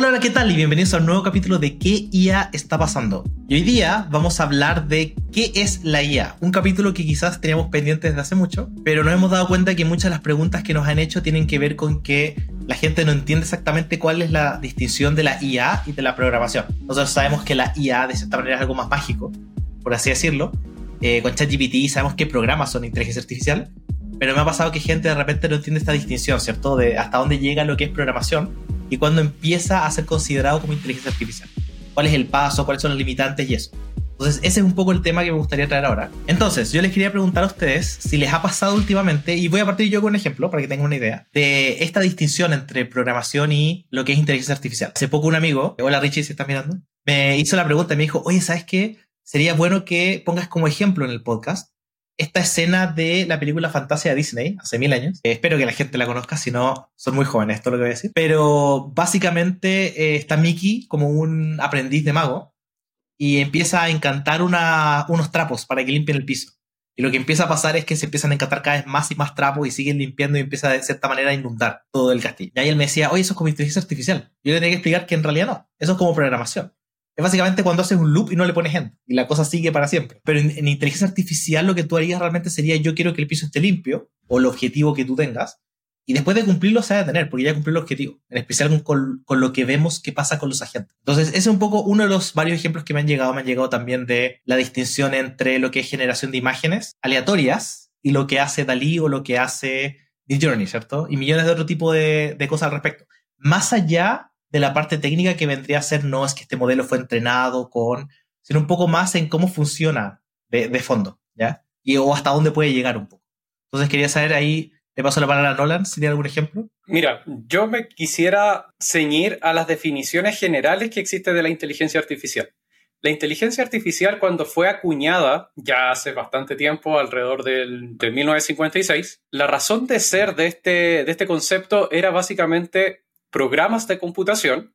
Hola, hola, ¿qué tal? Y bienvenidos a un nuevo capítulo de ¿Qué IA está pasando? Y hoy día vamos a hablar de qué es la IA. Un capítulo que quizás teníamos pendiente desde hace mucho, pero nos hemos dado cuenta que muchas de las preguntas que nos han hecho tienen que ver con que la gente no entiende exactamente cuál es la distinción de la IA y de la programación. Nosotros sabemos que la IA de cierta manera es algo más mágico, por así decirlo. Eh, con ChatGPT sabemos qué programas son inteligencia artificial, pero me ha pasado que gente de repente no entiende esta distinción, ¿cierto? De hasta dónde llega lo que es programación y cuándo empieza a ser considerado como inteligencia artificial. ¿Cuál es el paso? ¿Cuáles son los limitantes y eso? Entonces, ese es un poco el tema que me gustaría traer ahora. Entonces, yo les quería preguntar a ustedes si les ha pasado últimamente, y voy a partir yo con un ejemplo para que tengan una idea, de esta distinción entre programación y lo que es inteligencia artificial. Hace poco un amigo, hola Richie, si estás mirando, me hizo la pregunta y me dijo, oye, ¿sabes qué? Sería bueno que pongas como ejemplo en el podcast esta escena de la película Fantasia de Disney, hace mil años. Eh, espero que la gente la conozca, si no, son muy jóvenes, esto es lo que voy a decir. Pero básicamente eh, está Mickey como un aprendiz de mago y empieza a encantar unos trapos para que limpien el piso. Y lo que empieza a pasar es que se empiezan a encantar cada vez más y más trapos y siguen limpiando y empieza de cierta manera a inundar todo el castillo. Y ahí él me decía, oye, eso es como inteligencia artificial. Yo tenía que explicar que en realidad no, eso es como programación. Es básicamente cuando haces un loop y no le pones end y la cosa sigue para siempre. Pero en, inteligencia artificial lo que tú harías realmente sería yo quiero que el piso esté limpio o el objetivo que tú tengas y después de cumplirlo se va a detener porque ya cumplió el objetivo, en especial con, con, lo que vemos que pasa con los agentes. Entonces ese es un poco uno de los varios ejemplos que me han llegado. Me han llegado también de la distinción entre lo que es generación de imágenes aleatorias y lo que hace Dalí o lo que hace Journey, ¿cierto? Y millones de otro tipo de, de cosas al respecto. Más allá de la parte técnica que vendría a ser no es que este modelo fue entrenado con, sino un poco más en cómo funciona de, fondo, ¿ya? Y o hasta dónde puede llegar un poco. Entonces quería saber ahí, le paso la palabra a Nolan, si tiene algún ejemplo. Mira, yo me quisiera ceñir a las definiciones generales que existen de la inteligencia artificial. La inteligencia artificial cuando fue acuñada, ya hace bastante tiempo, alrededor del, de 1956, la razón de ser de este, de este concepto era básicamente programas de computación,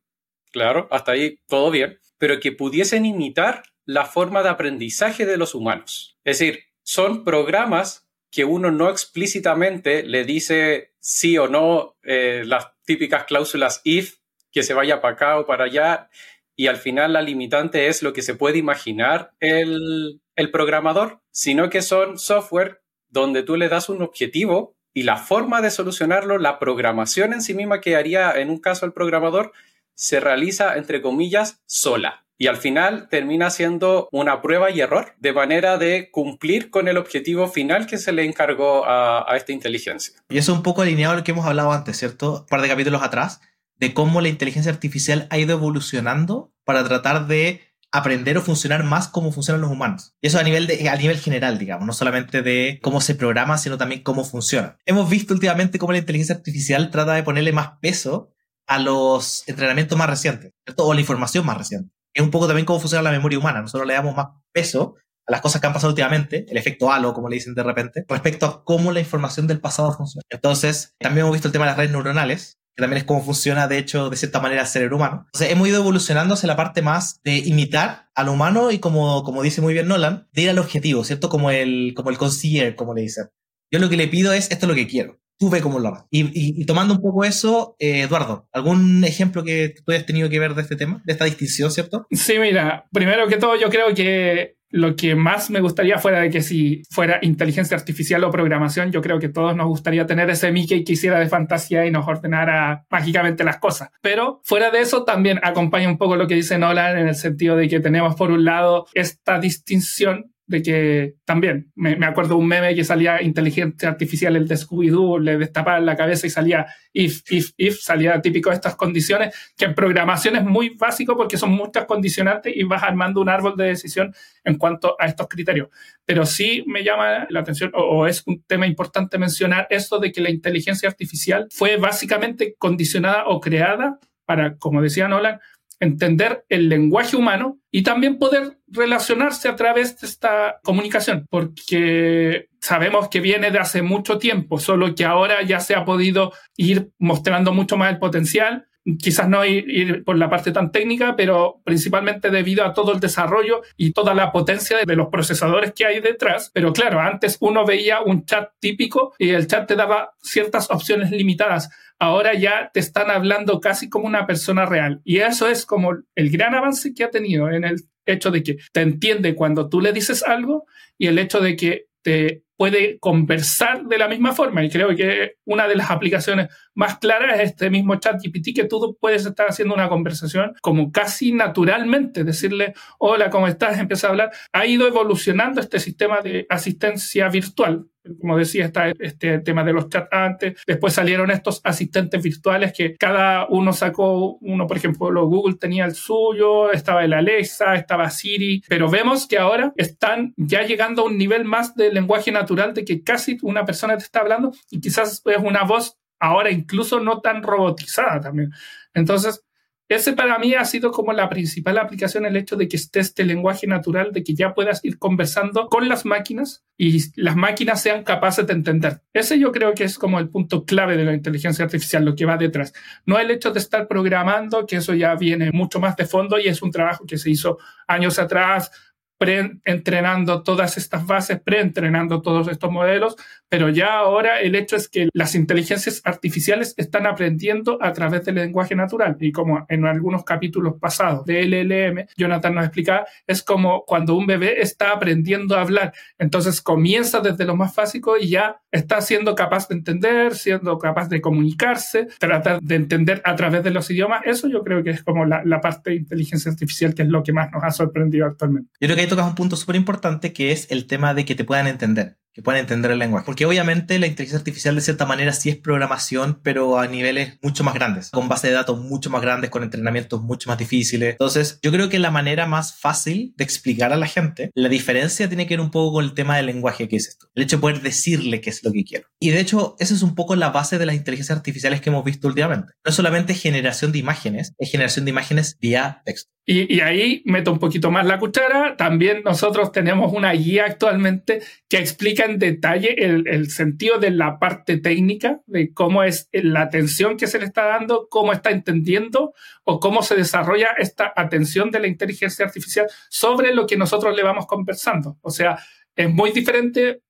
claro, hasta ahí todo bien, pero que pudiesen imitar la forma de aprendizaje de los humanos. Es decir, son programas que uno no explícitamente le dice sí o no eh, las típicas cláusulas if, que se vaya para acá o para allá, y al final la limitante es lo que se puede imaginar el, el programador, sino que son software donde tú le das un objetivo y la forma de solucionarlo, la programación en sí misma que haría en un caso el programador, se realiza, entre comillas, sola. Y al final termina siendo una prueba y error, de manera de cumplir con el objetivo final que se le encargó a, esta inteligencia. Y es un poco alineado a lo que hemos hablado antes, ¿cierto? Un par de capítulos atrás, de cómo la inteligencia artificial ha ido evolucionando para tratar de aprender o funcionar más como funcionan los humanos. Y eso a nivel, de, a nivel general, digamos, no solamente de cómo se programa, sino también cómo funciona. Hemos visto últimamente cómo la inteligencia artificial trata de ponerle más peso a los entrenamientos más recientes, o la información más reciente. Es un poco también cómo funciona la memoria humana. Nosotros le damos más peso a las cosas que han pasado últimamente, el efecto halo, como le dicen de repente, respecto a cómo la información del pasado funciona. Entonces, también hemos visto el tema de las redes neuronales, que también es cómo funciona, de hecho, de cierta manera el cerebro humano. Entonces, hemos ido evolucionando hacia la parte más de imitar al humano y como, como dice muy bien Nolan, de ir al objetivo, ¿cierto? Como el, como el concierge, como le dicen. Yo lo que le pido es, esto es lo que quiero. Tú ve cómo lo hagas. Y, y, tomando un poco eso, eh, Eduardo, ¿algún ejemplo que tú hayas tenido que ver de este tema, de esta distinción, ¿cierto? Sí, mira, primero que todo yo creo que lo que más me gustaría fuera de que si fuera inteligencia artificial o programación, yo creo que todos nos gustaría tener ese Mickey que hiciera de fantasía y nos ordenara mágicamente las cosas. Pero fuera de eso también acompaña un poco lo que dice Nolan en el sentido de que tenemos por un lado esta distinción de que también me, me, acuerdo un meme que salía inteligencia artificial, el de Scooby-Doo, le destapaban la cabeza y salía if, if, if, salía típico de estas condiciones, que en programación es muy básico porque son muchas condicionantes y vas armando un árbol de decisión en cuanto a estos criterios. Pero sí me llama la atención, o, o es un tema importante mencionar esto de que la inteligencia artificial fue básicamente condicionada o creada para, como decía Nolan, entender el lenguaje humano y también poder relacionarse a través de esta comunicación, porque sabemos que viene de hace mucho tiempo, solo que ahora ya se ha podido ir mostrando mucho más el potencial quizás no ir, por la parte tan técnica, pero principalmente debido a todo el desarrollo y toda la potencia de los procesadores que hay detrás. Pero claro, antes uno veía un chat típico y el chat te daba ciertas opciones limitadas. Ahora ya te están hablando casi como una persona real. Y eso es como el gran avance que ha tenido en el hecho de que te entiende cuando tú le dices algo y el hecho de que te puede conversar de la misma forma. Y creo que una de las aplicaciones más claras es este mismo chat GPT que tú puedes estar haciendo una conversación como casi naturalmente, decirle, hola, ¿cómo estás? Empieza a hablar. Ha ido evolucionando este sistema de asistencia virtual. Como decía, está este tema de los chats antes. Después salieron estos asistentes virtuales que cada uno sacó uno, por ejemplo, Google tenía el suyo, estaba el Alexa, estaba Siri, pero vemos que ahora están ya llegando a un nivel más de lenguaje natural natural de que casi una persona te está hablando y quizás es una voz ahora incluso no tan robotizada también. Entonces, ese para mí ha sido como la principal aplicación, el hecho de que esté este lenguaje natural, de que ya puedas ir conversando con las máquinas y las máquinas sean capaces de entender. Ese yo creo que es como el punto clave de la inteligencia artificial, lo que va detrás. No el hecho de estar programando, que eso ya viene mucho más de fondo y es un trabajo que se hizo años atrás, pre-entrenando todas estas bases, pre-entrenando todos estos modelos, pero ya ahora el hecho es que las inteligencias artificiales están aprendiendo a través del lenguaje natural. Y como en algunos capítulos pasados de LLM, Jonathan nos explicaba, es como cuando un bebé está aprendiendo a hablar. Entonces comienza desde lo más básico y ya está siendo capaz de entender, siendo capaz de comunicarse, tratar de entender a través de los idiomas. Eso yo creo que es como la, la parte de inteligencia artificial que es lo que más nos ha sorprendido actualmente. Yo creo que ahí tocas un punto súper importante que es el tema de que te puedan entender que puedan entender el lenguaje. Porque obviamente la inteligencia artificial de cierta manera sí es programación, pero a niveles mucho más grandes, con base de datos mucho más grandes, con entrenamientos mucho más difíciles. Entonces, yo creo que la manera más fácil de explicar a la gente la diferencia tiene que ver un poco con el tema del lenguaje que es esto. El hecho de poder decirle qué es lo que quiero. Y de hecho, esa es un poco la base de las inteligencias artificiales que hemos visto últimamente. No solamente generación de imágenes, es generación de imágenes vía texto. Y, y, ahí meto un poquito más la cuchara. También nosotros tenemos una guía actualmente que explica en detalle el, sentido de la parte técnica, de cómo es la atención que se le está dando, cómo está entendiendo o cómo se desarrolla esta atención de la inteligencia artificial sobre lo que nosotros le vamos conversando. O sea, es muy diferente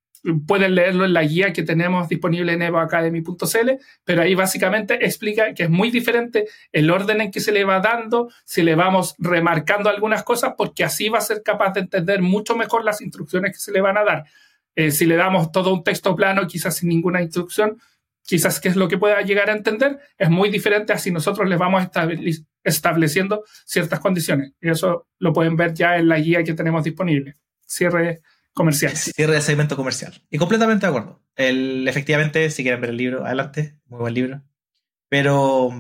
pueden leerlo en la guía que tenemos disponible en evoacademy.cl, pero ahí básicamente explica que es muy diferente el orden en que se le va dando, si le vamos remarcando algunas cosas, porque así va a ser capaz de entender mucho mejor las instrucciones que se le van a dar. Eh, si le damos todo un texto plano, quizás sin ninguna instrucción, quizás qué es lo que pueda llegar a entender, es muy diferente a si nosotros les vamos estableciendo ciertas condiciones. Y eso lo pueden ver ya en la guía que tenemos disponible. Cierre comercial. Cierre de segmento comercial. Y completamente de acuerdo. El, efectivamente, si quieren ver el libro, adelante. Muy buen libro. Pero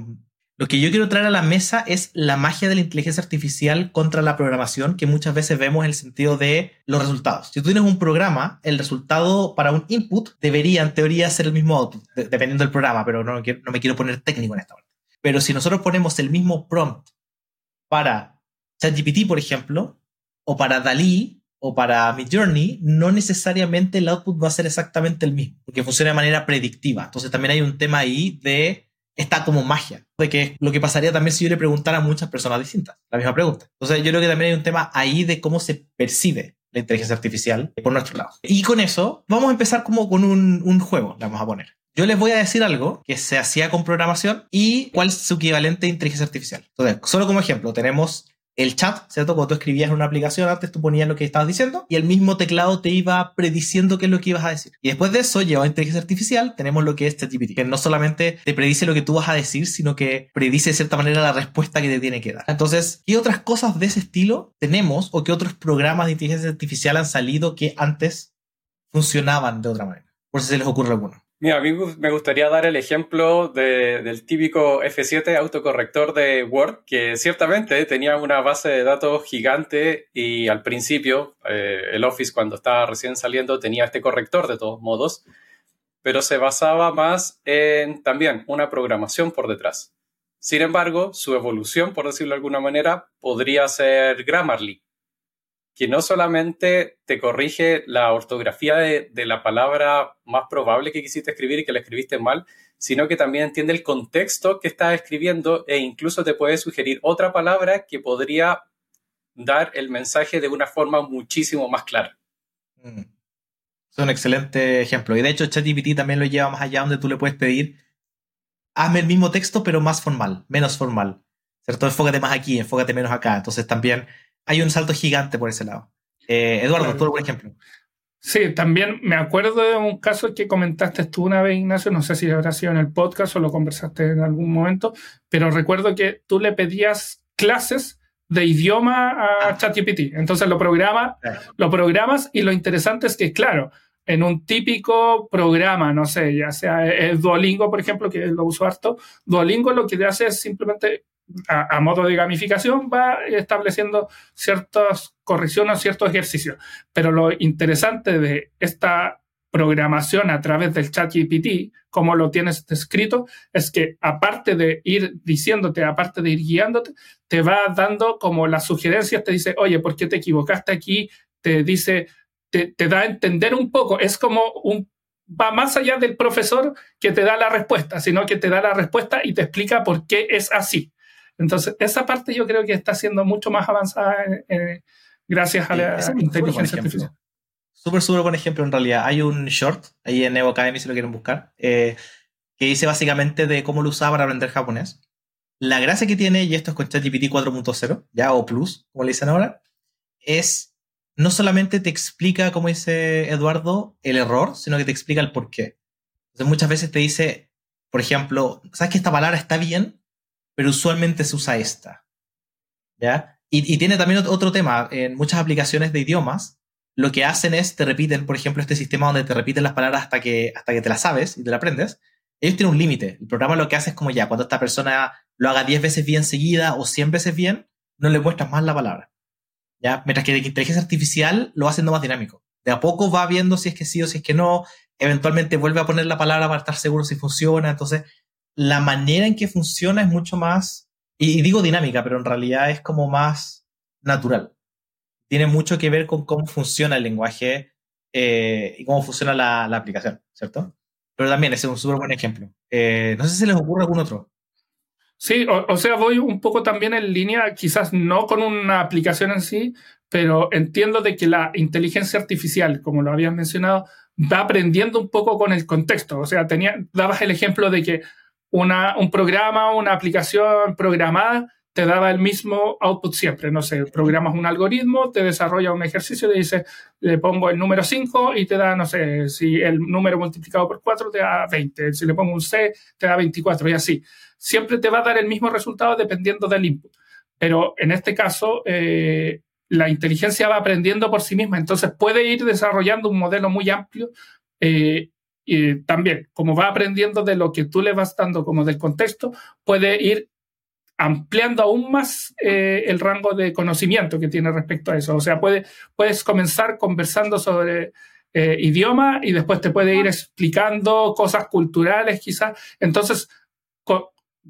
lo que yo quiero traer a la mesa es la magia de la inteligencia artificial contra la programación que muchas veces vemos en el sentido de los resultados. Si tú tienes un programa, el resultado para un input debería en teoría ser el mismo output, dependiendo del programa, pero no, me quiero poner técnico en esta parte. Pero si nosotros ponemos el mismo prompt para ChatGPT, por ejemplo, o para DALI, o para mi journey, no necesariamente el output va a ser exactamente el mismo, porque funciona de manera predictiva. Entonces también hay un tema ahí de esta como magia, de que lo que pasaría también si yo le preguntara a muchas personas distintas la misma pregunta. Entonces yo creo que también hay un tema ahí de cómo se percibe la inteligencia artificial por nuestro lado. Y con eso vamos a empezar como con un, un juego, vamos a poner. Yo les voy a decir algo que se hacía con programación y cuál es su equivalente a inteligencia artificial. Entonces, solo como ejemplo, tenemos el chat, ¿cierto? Cuando tú escribías en una aplicación antes, tú ponías lo que estabas diciendo y el mismo teclado te iba prediciendo qué es lo que ibas a decir. Y después de eso, llevado a inteligencia artificial, tenemos lo que es ChatGPT, que no solamente te predice lo que tú vas a decir, sino que predice de cierta manera la respuesta que te tiene que dar. Entonces, ¿qué otras cosas de ese estilo tenemos o qué otros programas de inteligencia artificial han salido que antes funcionaban de otra manera? Por si se les ocurre alguno. Mira, a mí me gustaría dar el ejemplo del típico F7 autocorrector de Word, que ciertamente tenía una base de datos gigante y al principio eh, el Office cuando estaba recién saliendo tenía este corrector de todos modos, pero se basaba más en también una programación por detrás. Sin embargo, su evolución, por decirlo de alguna manera, podría ser Grammarly, que no solamente te corrige la ortografía de, la palabra más probable que quisiste escribir y que la escribiste mal, sino que también entiende el contexto que estás escribiendo e incluso te puede sugerir otra palabra que podría dar el mensaje de una forma muchísimo más clara. Mm. Es un excelente ejemplo. Y de hecho, ChatGPT también lo lleva más allá donde tú le puedes pedir hazme el mismo texto, pero más formal, menos formal. ¿Cierto? Enfócate más aquí, enfócate menos acá. Entonces también hay un salto gigante por ese lado. Eh, Eduardo, tú, por ejemplo. Sí, también me acuerdo de un caso que comentaste tú una vez, Ignacio, no sé si habrá sido en el podcast o lo conversaste en algún momento, pero recuerdo que tú le pedías clases de idioma a ah. ChatGPT. Entonces lo, programa, lo programas y lo interesante es que, claro, en un típico programa, no sé, ya sea el Duolingo, por ejemplo, que lo uso harto, Duolingo lo que te hace es simplemente, a, modo de gamificación, va estableciendo ciertas correcciones, ciertos ejercicios. Pero lo interesante de esta programación a través del chat GPT, como lo tienes escrito, es que aparte de ir diciéndote, aparte de ir guiándote, te va dando como las sugerencias, te dice, oye, ¿por qué te equivocaste aquí? Te dice, te, da a entender un poco, es como un, va más allá del profesor que te da la respuesta, sino que te da la respuesta y te explica por qué es así. Entonces, esa parte yo creo que está siendo mucho más avanzada gracias a la inteligencia artificial. Súper, súper buen ejemplo en realidad. Hay un short ahí en Evo Academy si lo quieren buscar, eh, que dice básicamente de cómo lo usaba para aprender japonés. La gracia que tiene, y esto es con ChatGPT 4.0, ya o Plus, como le dicen ahora, es no solamente te explica, como dice Eduardo, el error, sino que te explica el por qué. Entonces muchas veces te dice, por ejemplo, sabes que esta palabra está bien, pero usualmente se usa esta. ¿Ya? Y, tiene también otro tema. En muchas aplicaciones de idiomas, lo que hacen es, te repiten, por ejemplo, este sistema donde te repiten las palabras hasta que, hasta que te las sabes y te las aprendes. Ellos tienen un límite. El programa lo que hace es como ya, cuando esta persona lo haga 10 veces bien seguida o 100 veces bien, no le muestras más la palabra. ¿ya? Mientras que la inteligencia artificial lo va haciendo más dinámico. De a poco va viendo si es que sí o si es que no, eventualmente vuelve a poner la palabra para estar seguro si funciona, entonces la manera en que funciona es mucho más, y digo dinámica, pero en realidad es como más natural. Tiene mucho que ver con cómo funciona el lenguaje eh, y cómo funciona la, aplicación, ¿cierto? Pero también ese es un súper buen ejemplo. Eh, no sé si les ocurre algún otro. Sí, o, sea, voy un poco también en línea, quizás no con una aplicación en sí, pero entiendo de que la inteligencia artificial, como lo habías mencionado, va aprendiendo un poco con el contexto. O sea, dabas el ejemplo de que un programa, una aplicación programada te daba el mismo output siempre. No sé, programas un algoritmo, te desarrolla un ejercicio, te dice, le pongo el número 5 y te da, no sé, si el número multiplicado por 4 te da 20, si le pongo un C te da 24 y así siempre te va a dar el mismo resultado dependiendo del input. Pero en este caso, eh, la inteligencia va aprendiendo por sí misma, entonces puede ir desarrollando un modelo muy amplio. Eh, y también, como va aprendiendo de lo que tú le vas dando como del contexto, puede ir ampliando aún más eh, el rango de conocimiento que tiene respecto a eso. O sea, puede, puedes comenzar conversando sobre idioma y después te puede ir explicando cosas culturales quizás. Entonces,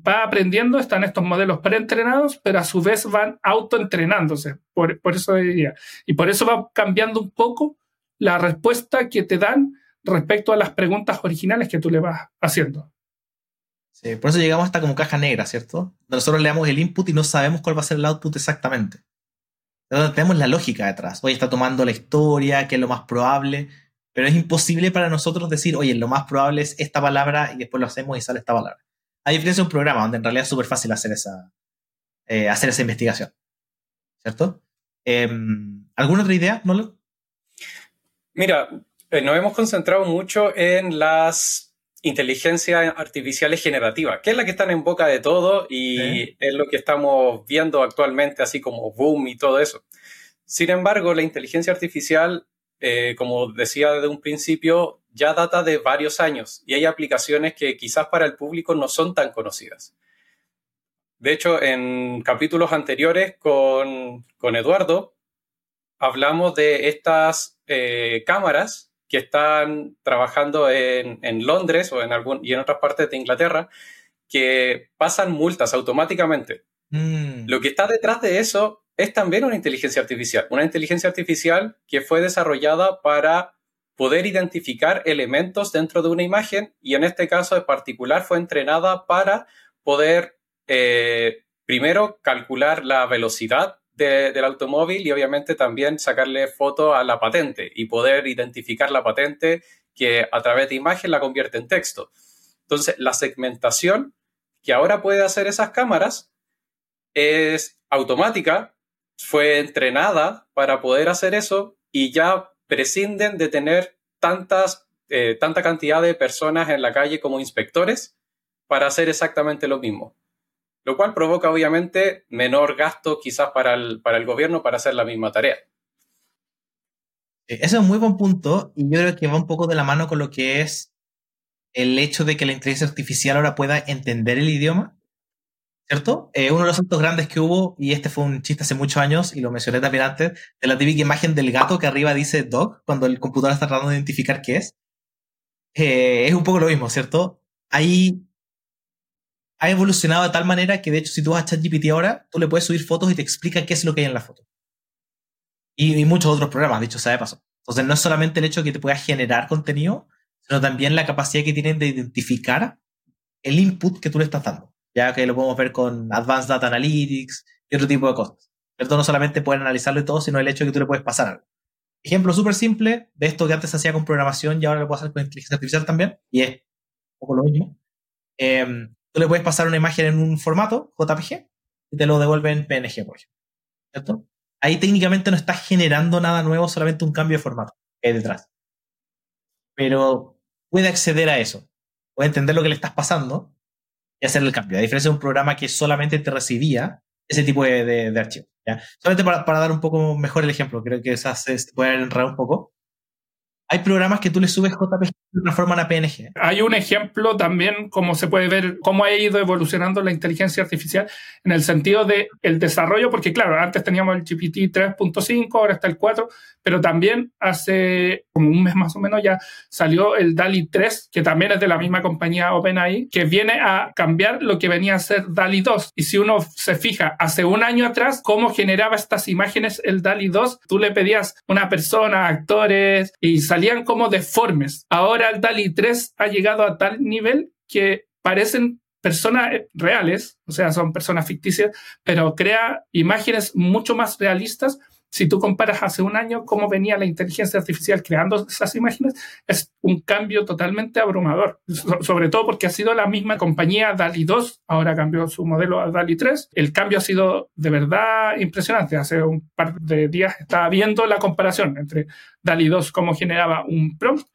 va aprendiendo, están estos modelos preentrenados, pero a su vez van autoentrenándose. Por, por eso diría. Y por eso va cambiando un poco la respuesta que te dan respecto a las preguntas originales que tú le vas haciendo. Sí, por eso llegamos hasta como caja negra, ¿cierto? Nosotros le damos el input y no sabemos cuál va a ser el output exactamente. tenemos la lógica detrás. Oye, está tomando la historia, qué es lo más probable, pero es imposible para nosotros decir, oye, lo más probable es esta palabra y después lo hacemos y sale esta palabra. A diferencia de un programa donde en realidad es súper fácil hacer esa, eh, hacer esa investigación. ¿Cierto? Em, ¿Alguna otra idea, Nolo? Mira, nos hemos concentrado mucho en las inteligencias artificiales generativas, que es la que están en boca de todo y es lo que estamos viendo actualmente, así como boom y todo eso. Sin embargo, la inteligencia artificial, eh, como decía desde un principio, ya data de varios años y hay aplicaciones que quizás para el público no son tan conocidas. De hecho, en capítulos anteriores con, Eduardo hablamos de estas eh, cámaras que están trabajando en, Londres o en algún, y en otras partes de Inglaterra que pasan multas automáticamente. Mm. Lo que está detrás de eso es también una inteligencia artificial, una inteligencia artificial que fue desarrollada para poder identificar elementos dentro de una imagen y en este caso en particular fue entrenada para poder eh, primero calcular la velocidad del automóvil y obviamente también sacarle foto a la patente y poder identificar la patente que a través de imagen la convierte en texto. Entonces, la segmentación que ahora puede hacer esas cámaras es automática, fue entrenada para poder hacer eso y ya prescinden de tener tantas, eh, tanta cantidad de personas en la calle como inspectores para hacer exactamente lo mismo. Lo cual provoca obviamente menor gasto quizás para el, para el gobierno para hacer la misma tarea. Ese es un muy buen punto y yo creo que va un poco de la mano con lo que es el hecho de que la inteligencia artificial ahora pueda entender el idioma, ¿cierto? Eh, uno de los saltos grandes que hubo, y este fue un chiste hace muchos años, y lo mencioné también antes, de la típica imagen del gato que arriba dice dog, cuando el computador está tratando de identificar qué es. Eh, es un poco lo mismo, ¿cierto? Ahí ha evolucionado de tal manera que, de hecho, si tú vas a ChatGPT ahora, tú le puedes subir fotos y te explica qué es lo que hay en la foto. Y, muchos otros programas, dicho sea de paso. Entonces, no es solamente el hecho de que te pueda generar contenido, sino también la capacidad que tienen de identificar el input que tú le estás dando, ya que lo podemos ver con Advanced Data Analytics y otro tipo de cosas. ¿Cierto? No solamente pueden analizarlo y todo, sino el hecho de que tú le puedes pasar algo. Ejemplo súper simple de esto que antes hacía con programación y ahora lo puedo hacer con inteligencia artificial también, y es un poco lo mismo. Em, tú le puedes pasar una imagen en un formato JPG y te lo devuelve en PNG, por ejemplo. ¿Cierto? Ahí técnicamente no estás generando nada nuevo, solamente un cambio de formato que hay detrás. Pero puede acceder a eso, puede entender lo que le estás pasando y hacer el cambio. A diferencia de un programa que solamente te recibía ese tipo de, de, archivos. Solamente para, dar un poco mejor el ejemplo, creo que se puede enredar un poco. Hay programas que tú le subes JPG transforman a PNG. Hay un ejemplo también, como se puede ver, cómo ha ido evolucionando la inteligencia artificial en el sentido de el desarrollo, porque claro, antes teníamos el GPT 3.5, ahora está el 4, pero también hace como un mes más o menos ya salió el DALI 3, que también es de la misma compañía OpenAI, que viene a cambiar lo que venía a ser DALI 2. Y si uno se fija, hace un año atrás, cómo generaba estas imágenes el DALI 2, tú le pedías una persona, actores, y salían como deformes. Ahora el DALI 3 ha llegado a tal nivel que parecen personas reales, o sea, son personas ficticias, pero crea imágenes mucho más realistas si tú comparas hace un año cómo venía la inteligencia artificial creando esas imágenes, es un cambio totalmente abrumador. sobre todo porque ha sido la misma compañía DALI 2, ahora cambió su modelo a DALI 3. El cambio ha sido de verdad impresionante. Hace un par de días estaba viendo la comparación entre DALI 2, cómo generaba un prompt,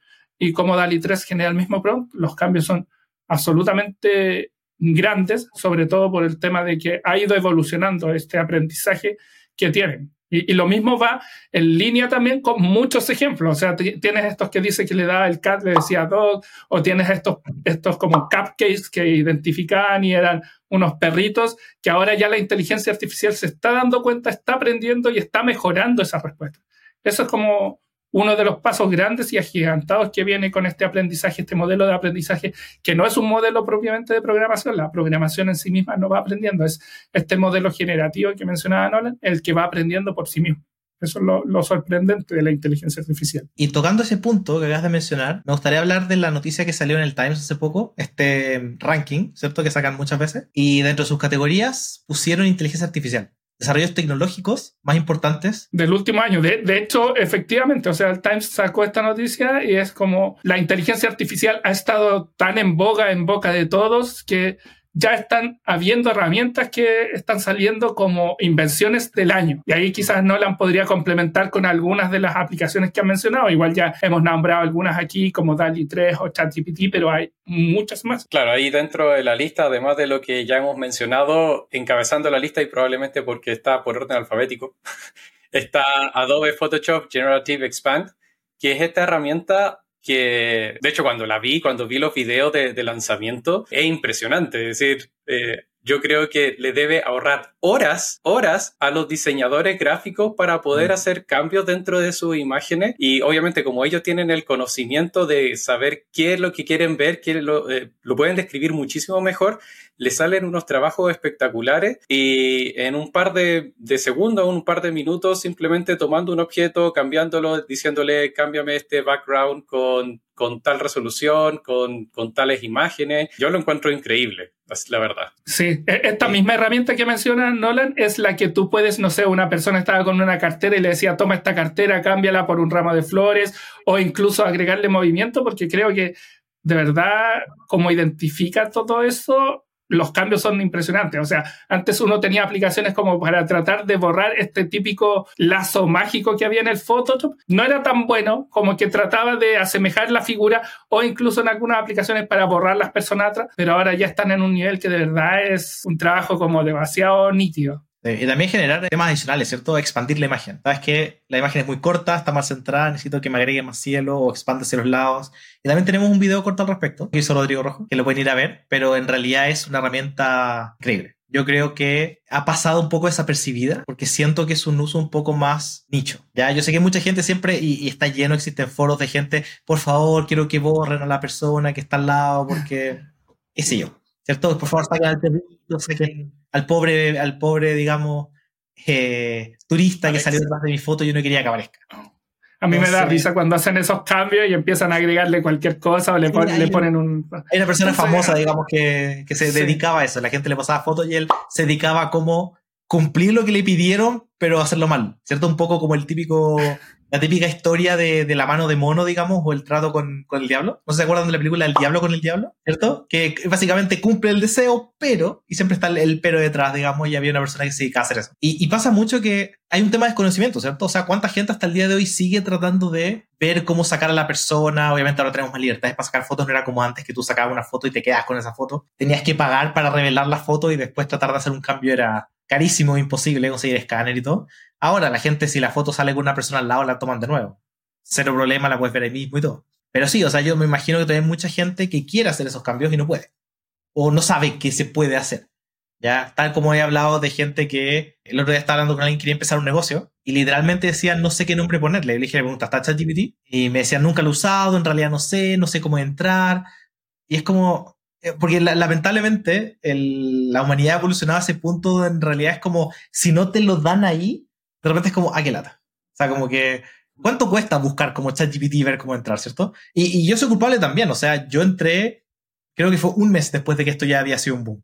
y cómo DALI 3 genera el mismo prompt. Los cambios son absolutamente grandes, sobre todo por el tema de que ha ido evolucionando este aprendizaje que tienen. Y, lo mismo va en línea también con muchos ejemplos. O sea, tienes estos que dice que le da el cat, le decía dog, o tienes estos, estos como cupcakes que identificaban y eran unos perritos, que ahora ya la inteligencia artificial se está dando cuenta, está aprendiendo y está mejorando esa respuesta. Eso es como uno de los pasos grandes y agigantados que viene con este aprendizaje, este modelo de aprendizaje, que no es un modelo propiamente de programación, la programación en sí misma no va aprendiendo, es este modelo generativo que mencionaba Nolan, el que va aprendiendo por sí mismo. Eso es lo, sorprendente de la inteligencia artificial. Y tocando ese punto que acabas de mencionar, me gustaría hablar de la noticia que salió en el Times hace poco, este ranking, ¿cierto? Que sacan muchas veces. Y dentro de sus categorías pusieron inteligencia artificial desarrollos tecnológicos más importantes. Del último año. De, de, hecho, efectivamente, o sea, el Times sacó esta noticia y es como la inteligencia artificial ha estado tan en boga, en boca de todos, que ya están habiendo herramientas que están saliendo como invenciones del año. Y ahí quizás Nolan podría complementar con algunas de las aplicaciones que han mencionado. Igual ya hemos nombrado algunas aquí como DALI 3 o ChatGPT, pero hay muchas más. Claro, ahí dentro de la lista, además de lo que ya hemos mencionado, encabezando la lista y probablemente porque está por orden alfabético, está Adobe Photoshop Generative Expand, que es esta herramienta que de hecho cuando la vi, cuando vi los videos de, lanzamiento, es impresionante. Es decir, eh, yo creo que le debe ahorrar horas, horas a los diseñadores gráficos para poder mm. hacer cambios dentro de sus imágenes. Y obviamente como ellos tienen el conocimiento de saber qué es lo que quieren ver, qué lo, eh, lo pueden describir muchísimo mejor, le salen unos trabajos espectaculares y en un par de, de segundos, un par de minutos, simplemente tomando un objeto, cambiándolo, diciéndole cámbiame este background con con tal resolución, con, con, tales imágenes. Yo lo encuentro increíble, la verdad. Sí, e, esta misma herramienta que menciona Nolan es la que tú puedes, no sé, una persona estaba con una cartera y le decía, toma esta cartera, cámbiala por un ramo de flores, o incluso agregarle movimiento, porque creo que de verdad, como identifica todo eso, los cambios son impresionantes. O sea, antes uno tenía aplicaciones como para tratar de borrar este típico lazo mágico que había en el Photoshop. No era tan bueno como que trataba de asemejar la figura o incluso en algunas aplicaciones para borrar las personas atrás, pero ahora ya están en un nivel que de verdad es un trabajo como demasiado nítido. Y también generar temas adicionales, ¿cierto? Expandir la imagen. Sabes que la imagen es muy corta, está más centrada, necesito que me agregue más cielo o expande hacia los lados. Y también tenemos un video corto al respecto, que hizo Rodrigo Rojo, que lo pueden ir a ver, pero en realidad es una herramienta increíble. Yo creo que ha pasado un poco desapercibida porque siento que es un uso un poco más nicho. Ya, yo sé que mucha gente siempre, y, está lleno, existen foros de gente, por favor, quiero que borren a la persona que está al lado porque, qué yo, ¿cierto? Por favor, saquen al perrito, saquen al pobre, al pobre, digamos, eh, turista que salió detrás de mi foto y yo no quería que aparezca. A mí me da risa cuando hacen esos cambios y empiezan a agregarle cualquier cosa o le, le ponen un... Hay una persona famosa, digamos, que, que se dedicaba a eso. La gente le pasaba fotos y él se dedicaba a cómo cumplir lo que le pidieron, pero hacerlo mal. ¿Cierto? Un poco como el típico la típica historia de, de, la mano de mono, digamos, o el trato con, con, el diablo. ¿No se acuerdan de la película El Diablo con el Diablo? ¿Cierto? Que básicamente cumple el deseo, pero, y siempre está el, pero detrás, digamos, y había una persona que se dedica a hacer eso. Y, y, pasa mucho que hay un tema de desconocimiento, ¿cierto? O sea, ¿cuánta gente hasta el día de hoy sigue tratando de ver cómo sacar a la persona? Obviamente ahora tenemos más libertades para sacar fotos, no era como antes que tú sacabas una foto y te quedas con esa foto. Tenías que pagar para revelar la foto y después tratar de hacer un cambio era carísimo, imposible conseguir escáner y todo. Ahora la gente, si la foto sale con una persona al lado, la toman de nuevo. Cero problema, la puedes ver ahí mismo y todo. Pero sí, o sea, yo me imagino que todavía hay mucha gente que quiere hacer esos cambios y no puede. O no sabe qué se puede hacer. Ya, tal como he hablado de gente que el otro día estaba hablando con alguien que quería empezar un negocio y literalmente decían no sé qué nombre ponerle. Le dije, me pregunta, ¿está ChatGPT? Y me decían, nunca lo he usado, en realidad no sé, no sé cómo entrar. Y es como, eh, porque lamentablemente la humanidad ha evolucionado a ese punto donde en realidad es como, si no te lo dan ahí, de repente es como, ah, qué lata. O sea, como que, ¿cuánto cuesta buscar como ChatGPT y ver cómo entrar, cierto? Y, yo soy culpable también, o sea, yo entré, creo que fue un mes después de que esto ya había sido un boom.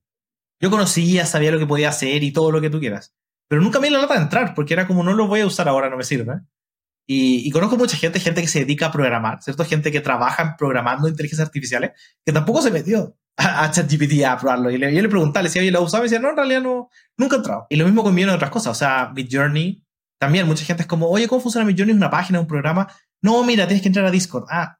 Yo conocía, sabía lo que podía hacer y todo lo que tú quieras. Pero nunca me la lata de entrar, porque era como, no lo voy a usar ahora, no me sirve. Y, y, conozco mucha gente, gente que se dedica a programar, ¿cierto? Gente que trabaja programando inteligencias artificiales, que tampoco se metió a, ChatGPT a probarlo. Y le, yo le preguntaba, le decía, oye, ¿lo usaba? Y decía, no, en realidad no, nunca he entrado. Y lo mismo con de otras cosas. O sea, Midjourney, también mucha gente es como, oye, ¿cómo funciona Midjourney? ¿Es una página, un programa? No, mira, tienes que entrar a Discord. Ah,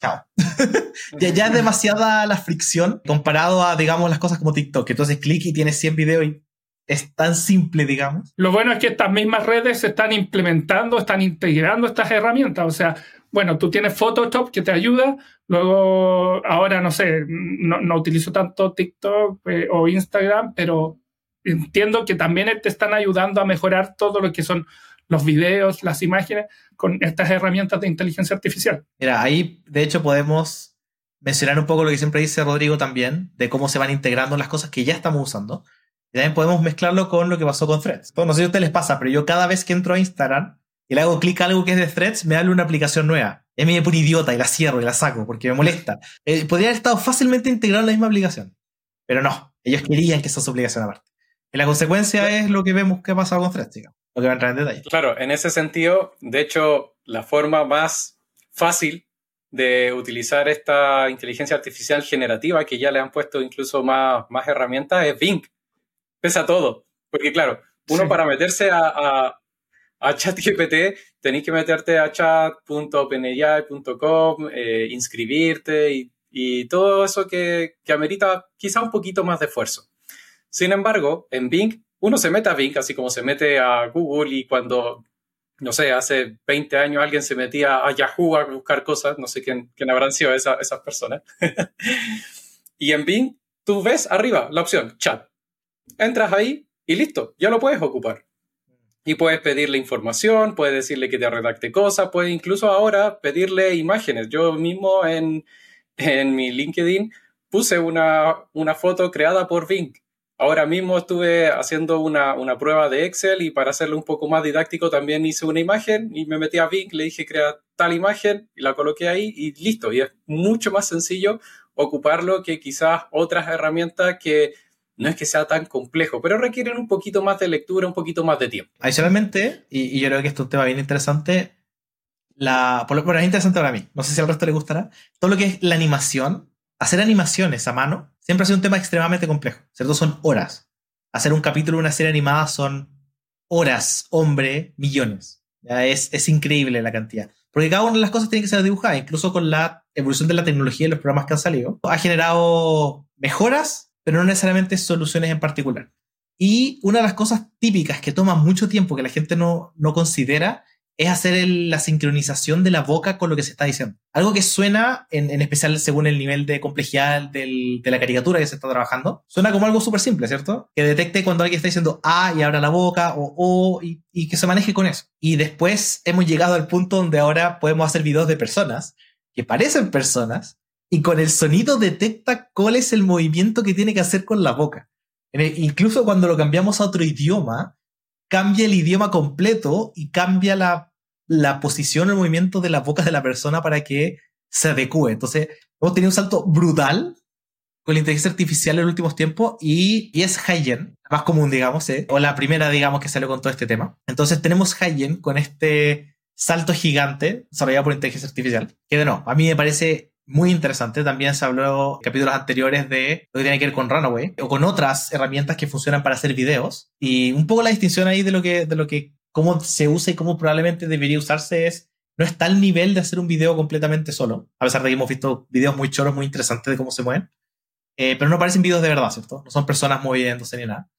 chao. ya, ya es demasiada la fricción comparado a, digamos, las cosas como TikTok. Entonces, clic y tienes 100 videos y es tan simple, digamos. Lo bueno es que estas mismas redes se están implementando, están integrando estas herramientas. O sea, bueno, tú tienes Photoshop que te ayuda, luego ahora no sé, no, utilizo tanto TikTok eh, o Instagram, pero entiendo que también te están ayudando a mejorar todo lo que son los videos, las imágenes, con estas herramientas de inteligencia artificial. Mira, ahí de hecho podemos mencionar un poco lo que siempre dice Rodrigo también, de cómo se van integrando las cosas que ya estamos usando. Y también podemos mezclarlo con lo que pasó con Threads. no sé si a ustedes les pasa, pero yo cada vez que entro a Instagram, y le hago clic a algo que es de Threads, me da una aplicación nueva. Y a mí me pone idiota y la cierro y la saco porque me molesta. Eh, podría haber estado fácilmente integrado en la misma aplicación. Pero no, ellos querían que esa su obligación aparte. Y la consecuencia es lo que vemos que ha pasado con Threads, digamos. Lo que va a entrar en detalle. Claro, en ese sentido, de hecho, la forma más fácil de utilizar esta inteligencia artificial generativa, que ya le han puesto incluso más, más herramientas, es Bing. Pesa todo. Porque claro, uno para meterse a a ChatGPT, tenéis que meterte a chat.openai.com, eh, inscribirte y, y, todo eso que, que amerita quizá un poquito más de esfuerzo. Sin embargo, en Bing, uno se mete a Bing, así como se mete a Google y cuando, no sé, hace 20 años alguien se metía a Yahoo a buscar cosas, no sé quién, quién habrán sido esas personas. y en Bing, tú ves arriba la opción chat. Entras ahí y listo, ya lo puedes ocupar. Y puedes pedirle información, puedes decirle que te redacte cosas, puedes incluso ahora pedirle imágenes. Yo mismo en, en mi LinkedIn puse una, una, foto creada por Bing. Ahora mismo estuve haciendo una, una, prueba de Excel y para hacerlo un poco más didáctico también hice una imagen y me metí a Bing, le dije crea tal imagen y la coloqué ahí y listo. Y es mucho más sencillo ocuparlo que quizás otras herramientas que no es que sea tan complejo, pero requieren un poquito más de lectura, un poquito más de tiempo. Adicionalmente, y, yo creo que esto es un tema bien interesante, la, por lo menos es interesante para mí, no sé si al resto le gustará, todo lo que es la animación, hacer animaciones a mano, siempre ha sido un tema extremadamente complejo, ¿cierto? Son horas. Hacer un capítulo de una serie animada son horas, hombre, millones. Es, es increíble la cantidad. Porque cada una de las cosas tiene que ser dibujada, incluso con la evolución de la tecnología y los programas que han salido. Ha generado mejoras, pero no necesariamente soluciones en particular. Y una de las cosas típicas que toma mucho tiempo, que la gente no, no considera, es hacer la sincronización de la boca con lo que se está diciendo. Algo que suena, en, especial según el nivel de complejidad de la caricatura que se está trabajando, suena como algo súper simple, ¿cierto? Que detecte cuando alguien está diciendo A y abra la boca o O y, y, que se maneje con eso. Y después hemos llegado al punto donde ahora podemos hacer videos de personas que parecen personas y con el sonido detecta cuál es el movimiento que tiene que hacer con la boca. incluso cuando lo cambiamos a otro idioma, cambia el idioma completo y cambia la, la posición, el movimiento de las bocas de la persona para que se adecue. Entonces, hemos tenido un salto brutal con la inteligencia artificial en los últimos tiempos y, y es Hayen, más común, digamos, ¿eh? o la primera, digamos, que salió con todo este tema. Entonces, tenemos Hayen con este salto gigante desarrollado por inteligencia artificial, que de no, a mí me parece muy interesante. También se habló en capítulos anteriores de lo que tiene que ver con Runaway o con otras herramientas que funcionan para hacer videos. Y un poco la distinción ahí de lo que, de lo que, cómo se usa y cómo probablemente debería usarse es, no está al nivel de hacer un video completamente solo, a pesar de que hemos visto videos muy choros, muy interesantes de cómo se mueven. Eh, pero no parecen videos de verdad, ¿cierto? No son personas moviéndose ni nada.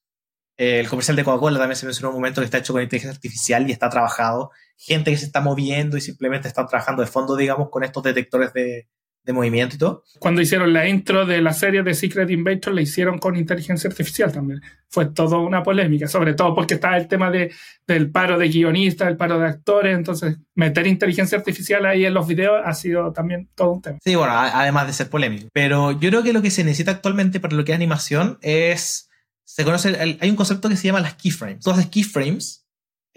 Eh, el comercial de Coca-Cola también se mencionó en un momento que está hecho con inteligencia artificial y está trabajado. Gente que se está moviendo y simplemente están trabajando de fondo, digamos, con estos detectores de, de movimiento y todo. Cuando hicieron la intro de la serie de Secret Invasion, la hicieron con inteligencia artificial también. Fue toda una polémica, sobre todo porque estaba el tema de, del paro de guionistas, el paro de actores, entonces meter inteligencia artificial ahí en los videos ha sido también todo un tema. Sí, bueno, además de ser polémico. Pero yo creo que lo que se necesita actualmente para lo que es animación es, se conoce, hay un concepto que se llama las keyframes. Entonces, keyframes eh,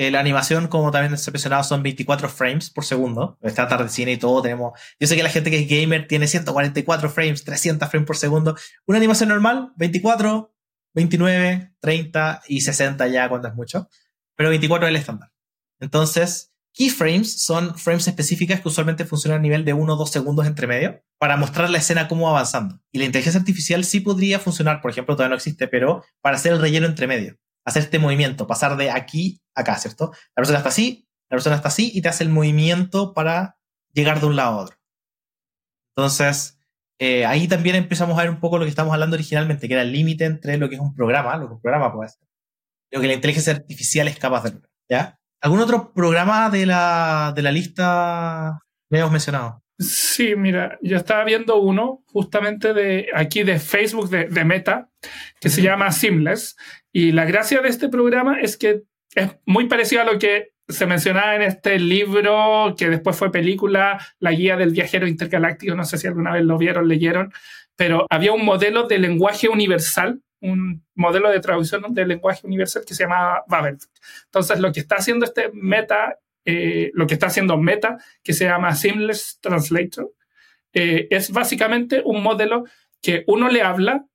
la animación, como también se ha mencionado, son 24 frames por segundo. Está tarde cine y todo. Tenemos. Yo sé que la gente que es gamer tiene 144 frames, 300 frames por segundo. Una animación normal, 24, 29, 30 y 60 ya cuando es mucho. Pero 24 es el estándar. Entonces, keyframes son frames específicas que usualmente funcionan a nivel de 1 o 2 segundos entre medio para mostrar la escena cómo va avanzando. Y la inteligencia artificial sí podría funcionar, por ejemplo, todavía no existe, pero para hacer el relleno entre medio hacer este movimiento, pasar de aquí a acá, ¿cierto? La persona está así, la persona está así y te hace el movimiento para llegar de un lado a otro. Entonces, eh, ahí también empezamos a ver un poco lo que estamos hablando originalmente, que era el límite entre lo que es un programa, lo que un programa puede hacer, lo que la inteligencia artificial es capaz de lograr. ¿Ya? ¿Algún otro programa de la, de la lista que hemos mencionado? Sí, mira, yo estaba viendo uno justamente de aquí de Facebook, de, de Meta, que se llama Seamless. Y la gracia de este programa es que es muy parecido a lo que se mencionaba en este libro, que después fue película, La Guía del Viajero Intergaláctico, no sé si alguna vez lo vieron, leyeron, pero había un modelo de lenguaje universal, un modelo de traducción de lenguaje universal que se llamaba Babel. Entonces, lo que está haciendo este Meta eh, lo que está haciendo Meta, que se llama Seamless Translator, eh, es básicamente un modelo que uno le habla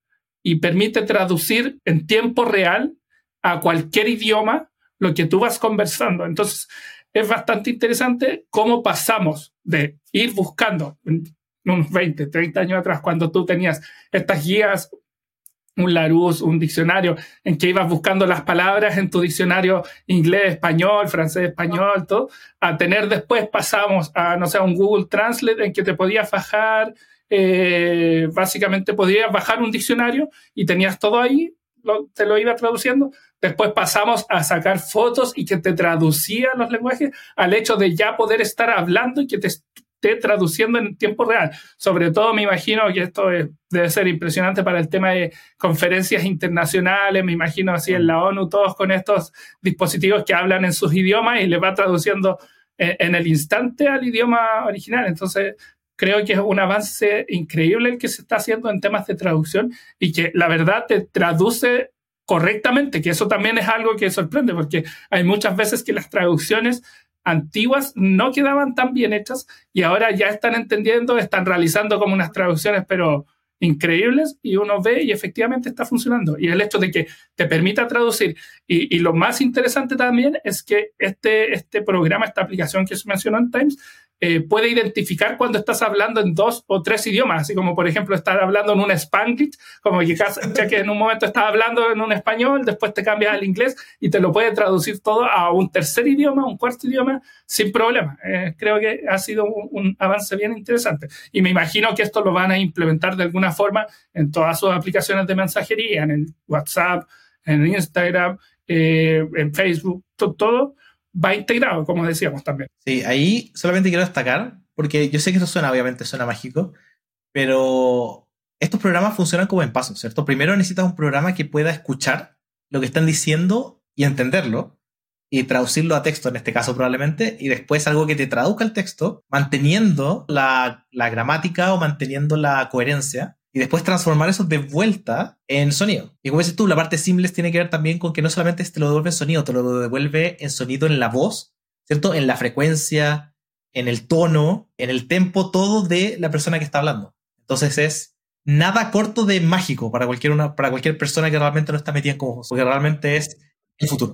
y permite traducir en tiempo real a cualquier idioma lo que tú vas conversando. Entonces, es bastante interesante cómo pasamos de ir buscando unos 20, 30 años atrás, cuando tú tenías estas guías un Larousse, un diccionario, en que ibas buscando las palabras en tu diccionario inglés, español, francés, español, todo, a tener después pasamos a, no sé, un Google Translate en que te podías bajar, eh, básicamente podías bajar un diccionario y tenías todo ahí, te lo iba traduciendo. Después pasamos a sacar fotos y que te traducía los lenguajes al hecho de ya poder estar hablando y que te traduciendo en tiempo real. Sobre todo me imagino que esto debe ser impresionante para el tema de conferencias internacionales, me imagino así en la ONU, todos con estos dispositivos que hablan en sus idiomas y les va traduciendo en, en el instante al idioma original. Entonces, creo que es un avance increíble el que se está haciendo en temas de traducción y que la verdad te traduce correctamente, que eso también es algo que sorprende, porque hay muchas veces que las traducciones antiguas no quedaban tan bien hechas y ahora ya están entendiendo, están realizando como unas traducciones, pero increíbles y uno ve y efectivamente está funcionando. Y el hecho de que te permita traducir. Y, y lo más interesante también es que este, este programa, esta aplicación que se mencionó en Times, eh, puede identificar cuando estás hablando en dos o tres idiomas, así como por ejemplo estar hablando en un spanglish, como que, que en un momento estás hablando en un español, después te cambias al inglés y te lo puede traducir todo a un tercer idioma, un cuarto idioma, sin problema. Eh, creo que ha sido un, un, avance bien interesante. Y me imagino que esto lo van a implementar de alguna forma en todas sus aplicaciones de mensajería, en el WhatsApp, en Instagram, eh, en Facebook, todo va integrado, como decíamos también. Sí, ahí solamente quiero destacar, porque yo sé que esto suena, obviamente, suena mágico, pero estos programas funcionan como en pasos, ¿cierto? Primero necesitas un programa que pueda escuchar lo que están diciendo y entenderlo y traducirlo a texto en este caso probablemente, y después algo que te traduzca el texto manteniendo la, la gramática o manteniendo la coherencia y después transformar eso de vuelta en sonido. Y como dices tú, la parte seamless tiene que ver también con que no solamente te lo devuelve en sonido, te lo devuelve en sonido en la voz, ¿cierto? En la frecuencia, en el tono, en el tempo, todo de la persona que está hablando. Entonces es nada corto de mágico para cualquier, una, para cualquier persona que realmente no está metida en como porque realmente es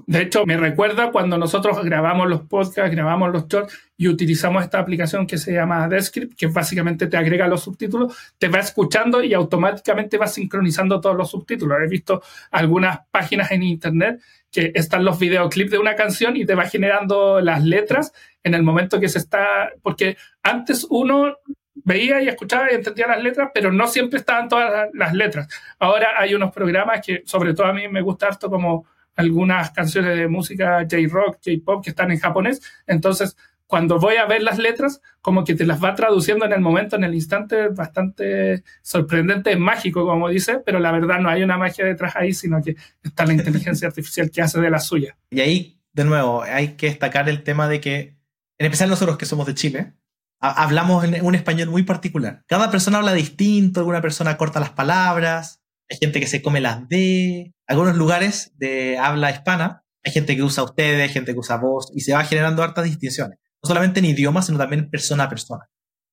De hecho, me recuerda cuando nosotros grabamos los podcasts, grabamos los shorts y utilizamos esta aplicación que se llama Descript, que básicamente te agrega los subtítulos, te va escuchando y automáticamente va sincronizando todos los subtítulos. He visto algunas páginas en internet que están los videoclips de una canción y te va generando las letras en el momento que se está, porque antes uno veía y escuchaba y entendía las letras, pero no siempre estaban todas las letras. Ahora hay unos programas que, sobre todo a mí me gusta harto como algunas canciones de música J-rock, J-pop que están en japonés. Entonces, cuando voy a ver las letras, como que te las va traduciendo en el momento, en el instante, bastante sorprendente, mágico, como dice, pero la verdad no hay una magia detrás ahí, sino que está la inteligencia artificial que hace de la suya. Y ahí, de nuevo, hay que destacar el tema de que, en especial nosotros que somos de Chile, hablamos en un español muy particular. Cada persona habla distinto, alguna persona corta las palabras, hay gente que se come las D. Algunos lugares de habla hispana, hay gente que usa ustedes, hay gente que usa vos, y se va generando hartas distinciones. No solamente en idioma, sino también persona a persona.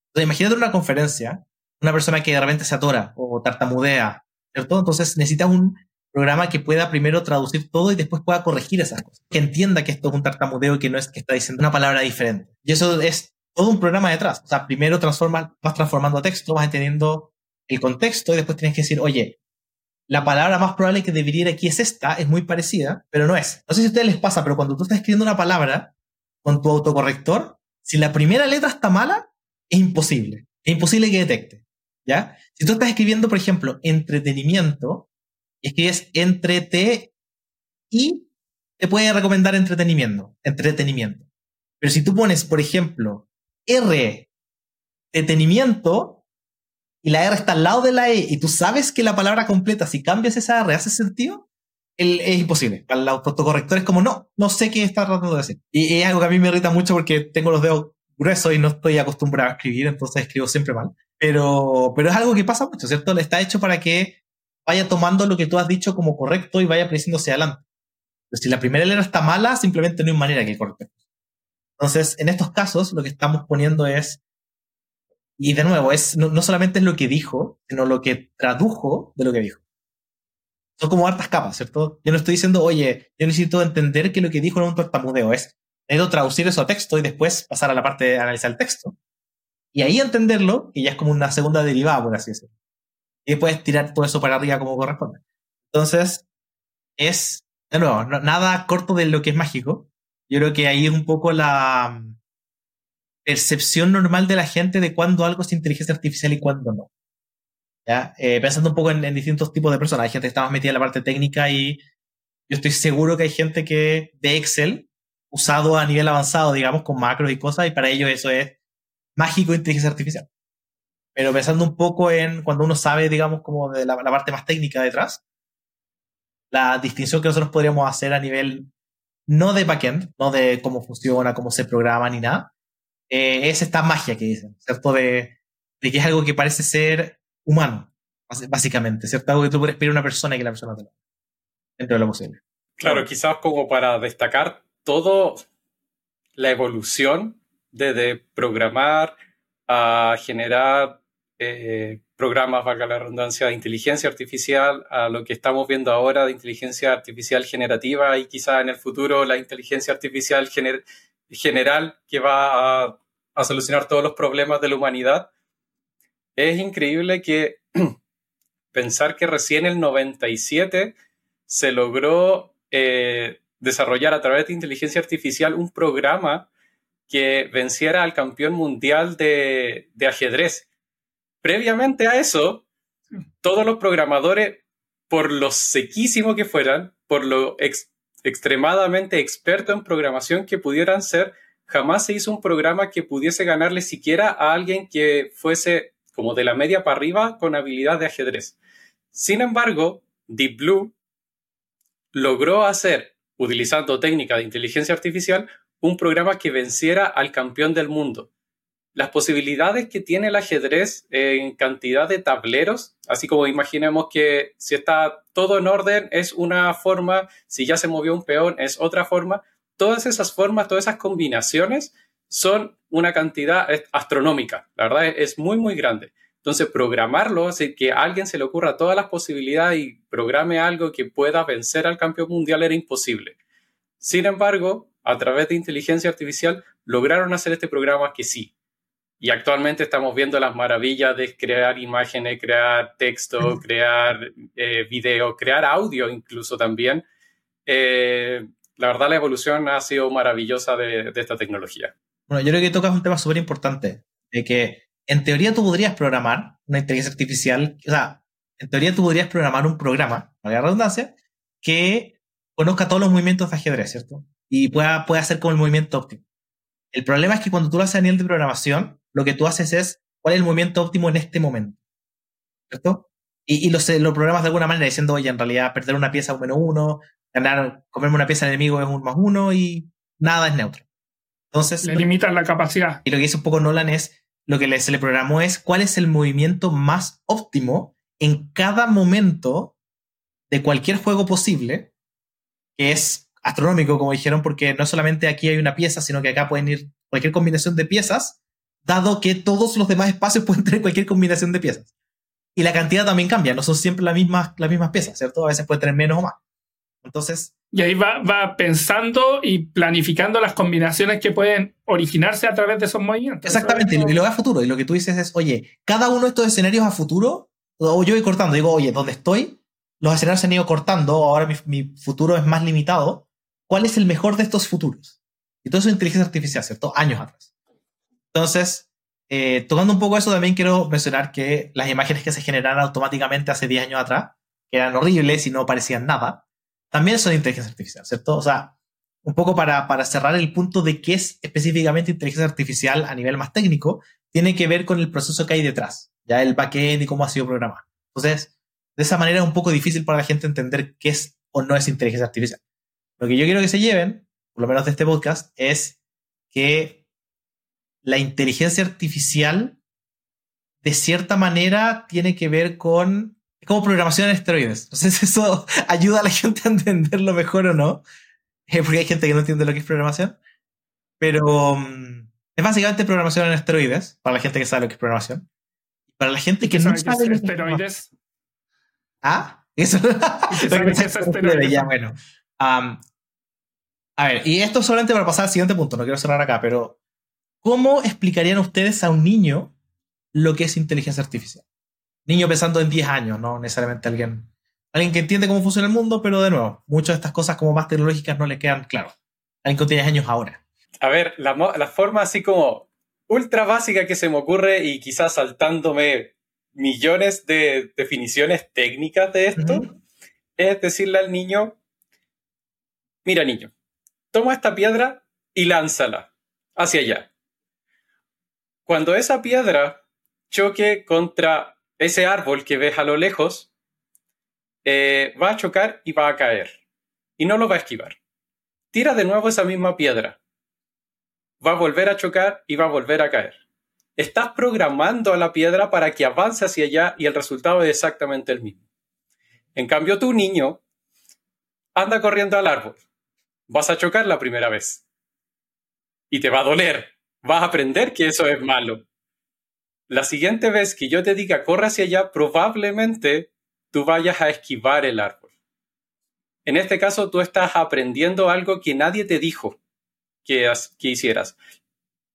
Entonces, imagínate una conferencia, una persona que de repente se atora o tartamudea, ¿cierto? Entonces necesitas un programa que pueda primero traducir todo y después pueda corregir esas cosas. Que entienda que esto es un tartamudeo y que no es que está diciendo una palabra diferente. Y eso es todo un programa detrás. O sea, primero transforma, vas transformando texto, vas entendiendo el contexto y después tienes que decir, oye, la palabra más probable que debería ir aquí es esta, es muy parecida, pero no es. No sé si a ustedes les pasa, pero cuando tú estás escribiendo una palabra con tu autocorrector, si la primera letra está mala, es imposible. Es imposible que detecte. ¿Ya? Si tú estás escribiendo, por ejemplo, entretenimiento, escribes entrete y te puede recomendar entretenimiento. Entretenimiento. Pero si tú pones, por ejemplo, R, detenimiento, y la R está al lado de la E y tú sabes que la palabra completa, si cambias esa R, hace sentido, es imposible. Para el autocorrector es como, no, no sé qué está tratando de decir. Y es algo que a mí me irrita mucho porque tengo los dedos gruesos y no estoy acostumbrado a escribir, entonces escribo siempre mal. Pero, pero es algo que pasa mucho, ¿cierto? Está hecho para que vaya tomando lo que tú has dicho como correcto y vaya creciendo hacia adelante. Pero si la primera letra está mala, simplemente no hay manera que corte. Entonces, en estos casos, lo que estamos poniendo es y de nuevo, es, no, solamente es lo que dijo, sino lo que tradujo de lo que dijo. Son como hartas capas, ¿cierto? Yo no estoy diciendo, oye, yo necesito entender que lo que dijo no es un tartamudeo, es, necesito traducir eso a texto y después pasar a la parte de analizar el texto. Y ahí entenderlo, que ya es como una segunda derivada, por así decirlo. Y después tirar todo eso para arriba como corresponde. Entonces, es, de nuevo, nada corto de lo que es mágico. Yo creo que ahí es un poco la, percepción normal de la gente de cuándo algo es inteligencia artificial y cuándo no. ¿Ya? Eh, pensando un poco en, distintos tipos de personas. Hay gente que está más metida en la parte técnica y yo estoy seguro que hay gente que de Excel usado a nivel avanzado, digamos, con macros y cosas, y para ellos eso es mágico inteligencia artificial. Pero pensando un poco en cuando uno sabe, digamos, como de la, la parte más técnica detrás, la distinción que nosotros podríamos hacer a nivel no de backend, no de cómo funciona, cómo se programa ni nada, eh, es esta magia que dicen, ¿cierto? De, que es algo que parece ser humano, básicamente, ¿cierto? Algo que tú puedes pedir a una persona y que la persona te lo dentro de lo posible. Claro, quizás como para destacar todo la evolución desde programar a generar eh, programas, valga la redundancia, de inteligencia artificial, a lo que estamos viendo ahora de inteligencia artificial generativa y quizás en el futuro la inteligencia artificial gener general que va a, a solucionar todos los problemas de la humanidad. Es increíble que pensar que recién en el 97 se logró eh, desarrollar a través de inteligencia artificial un programa que venciera al campeón mundial de, ajedrez. Previamente a eso, todos los programadores, por lo sequísimo que fueran, por lo extremadamente experto en programación que pudieran ser, jamás se hizo un programa que pudiese ganarle siquiera a alguien que fuese como de la media para arriba con habilidad de ajedrez. Sin embargo, Deep Blue logró hacer, utilizando técnicas de inteligencia artificial, un programa que venciera al campeón del mundo. Las posibilidades que tiene el ajedrez en cantidad de tableros, así como imaginemos que si está todo en orden es una forma, si ya se movió un peón es otra forma, todas esas formas, todas esas combinaciones son una cantidad astronómica, la verdad es muy, muy grande. Entonces, programarlo, así que a alguien se le ocurra todas las posibilidades y programe algo que pueda vencer al campeón mundial era imposible. Sin embargo, a través de inteligencia artificial lograron hacer este programa que sí. Y actualmente estamos viendo las maravillas de crear imágenes, crear texto, crear eh, video, crear audio incluso también. Eh, la verdad, la evolución ha sido maravillosa de, de esta tecnología. Bueno, yo creo que tocas un tema súper importante, de que en teoría tú podrías programar una inteligencia artificial, o sea, en teoría tú podrías programar un programa, la redundancia, que conozca todos los movimientos de ajedrez, ¿cierto? Y pueda, pueda hacer como el movimiento óptimo. El problema es que cuando tú lo haces a nivel de programación, lo que tú haces es cuál es el movimiento óptimo en este momento, ¿cierto? Y, y lo, lo programas de alguna manera diciendo, oye, en realidad perder una pieza es un menos uno, ganar, comerme una pieza enemigo es un más uno y nada es neutro. Entonces, le limitan la capacidad. Y lo que hizo un poco Nolan es lo que se le programó es cuál es el movimiento más óptimo en cada momento de cualquier juego posible, que es astronómico, como dijeron, porque no solamente aquí hay una pieza, sino que acá pueden ir cualquier combinación de piezas, dado que todos los demás espacios pueden tener cualquier combinación de piezas. Y la cantidad también cambia, no son siempre las mismas, las mismas piezas, ¿cierto? A veces puede tener menos o más. Entonces, y ahí va, va, pensando y planificando las combinaciones que pueden originarse a través de esos movimientos. Exactamente, y lo ve a futuro. Y lo que tú dices es, oye, cada uno de estos escenarios a futuro, o yo voy cortando, digo, oye, ¿dónde estoy? Los escenarios se han ido cortando, ahora mi, mi futuro es más limitado. ¿Cuál es el mejor de estos futuros? Y todo eso es inteligencia artificial, ¿cierto? Años atrás. Entonces, eh, tocando un poco eso, también quiero mencionar que las imágenes que se generaron automáticamente hace 10 años atrás, que eran horribles y no parecían nada, también son inteligencia artificial, ¿cierto? O sea, un poco para, para cerrar el punto de qué es específicamente inteligencia artificial a nivel más técnico, tiene que ver con el proceso que hay detrás, ya el backend y cómo ha sido programado. Entonces, de esa manera es un poco difícil para la gente entender qué es o no es inteligencia artificial. Lo que yo quiero que se lleven, por lo menos de este podcast, es que la inteligencia artificial, de cierta manera, tiene que ver con como programación en esteroides. Si eso ayuda a la gente a entenderlo mejor o no, eh, porque hay gente que no entiende lo que es programación. Pero mm, es básicamente programación en esteroides, para la gente que sabe lo que es programación. Para la gente que no sabe. Es esteroides? ¿Ah? Eso. ya, bueno. a ver, y esto solamente para pasar al siguiente punto, no quiero cerrar acá, pero ¿cómo explicarían ustedes a un niño lo que es inteligencia artificial? niño pensando en 10 años, no necesariamente alguien, alguien que entiende cómo funciona el mundo, pero de nuevo, muchas de estas cosas como más tecnológicas no le quedan claro. Alguien que tiene años ahora. A ver, la, la forma así como ultra básica que se me ocurre y quizás saltándome millones de definiciones técnicas de esto, es decirle al niño, mira niño, toma esta piedra y lánzala hacia allá. Cuando esa piedra choque contra ese árbol que ves a lo lejos eh, va a chocar y va a caer. Y no lo va a esquivar. Tira de nuevo esa misma piedra. Va a volver a chocar y va a volver a caer. Estás programando a la piedra para que avance hacia allá y el resultado es exactamente el mismo. En cambio, tu niño anda corriendo al árbol. Vas a chocar la primera vez. Y te va a doler. Vas a aprender que eso es malo la siguiente vez que yo te diga corre hacia allá, probablemente tú vayas a esquivar el árbol. En este caso, tú estás aprendiendo algo que nadie te dijo que, que hicieras,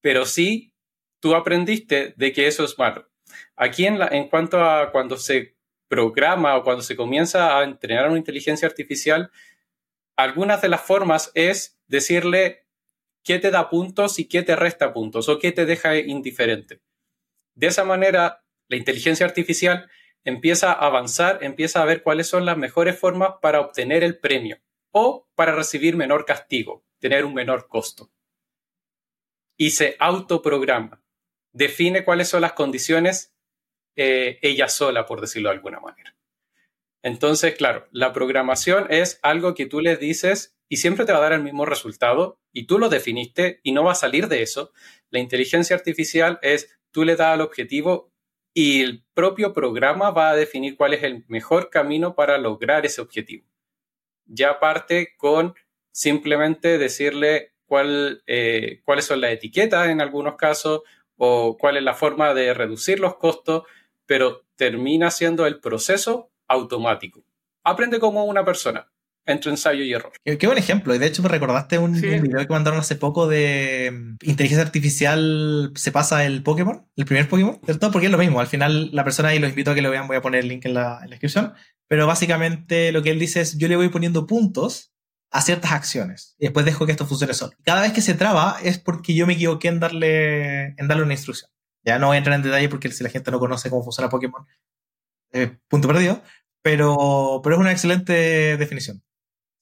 pero sí tú aprendiste de que eso es malo. Aquí en, en cuanto a cuando se programa o cuando se comienza a entrenar una inteligencia artificial, algunas de las formas es decirle qué te da puntos y qué te resta puntos o qué te deja indiferente. De esa manera, la inteligencia artificial empieza a avanzar, empieza a ver cuáles son las mejores formas para obtener el premio o para recibir menor castigo, tener un menor costo. Y se autoprograma, define cuáles son las condiciones eh, ella sola, por decirlo de alguna manera. Entonces, claro, la programación es algo que tú le dices y siempre te va a dar el mismo resultado y tú lo definiste y no va a salir de eso. La inteligencia artificial es tú le das al objetivo y el propio programa va a definir cuál es el mejor camino para lograr ese objetivo. Ya parte con simplemente decirle cuál, eh, cuáles son las etiquetas en algunos casos o cuál es la forma de reducir los costos, pero termina siendo el proceso automático. Aprende como una persona entre ensayo y error. Qué, buen ejemplo. Y de hecho me recordaste un, video que mandaron hace poco de mm, inteligencia artificial se pasa el Pokémon, el primer Pokémon, ¿cierto? Porque es lo mismo. Al final la persona ahí los invito a que lo vean, voy a poner el link en la, descripción. Pero básicamente lo que él dice es yo le voy poniendo puntos a ciertas acciones y después dejo que esto funcione solo. Cada vez que se traba es porque yo me equivoqué en darle, en darle una instrucción. Ya no voy a entrar en detalle porque si la gente no conoce cómo funciona Pokémon, eh, punto perdido, pero, pero es una excelente definición.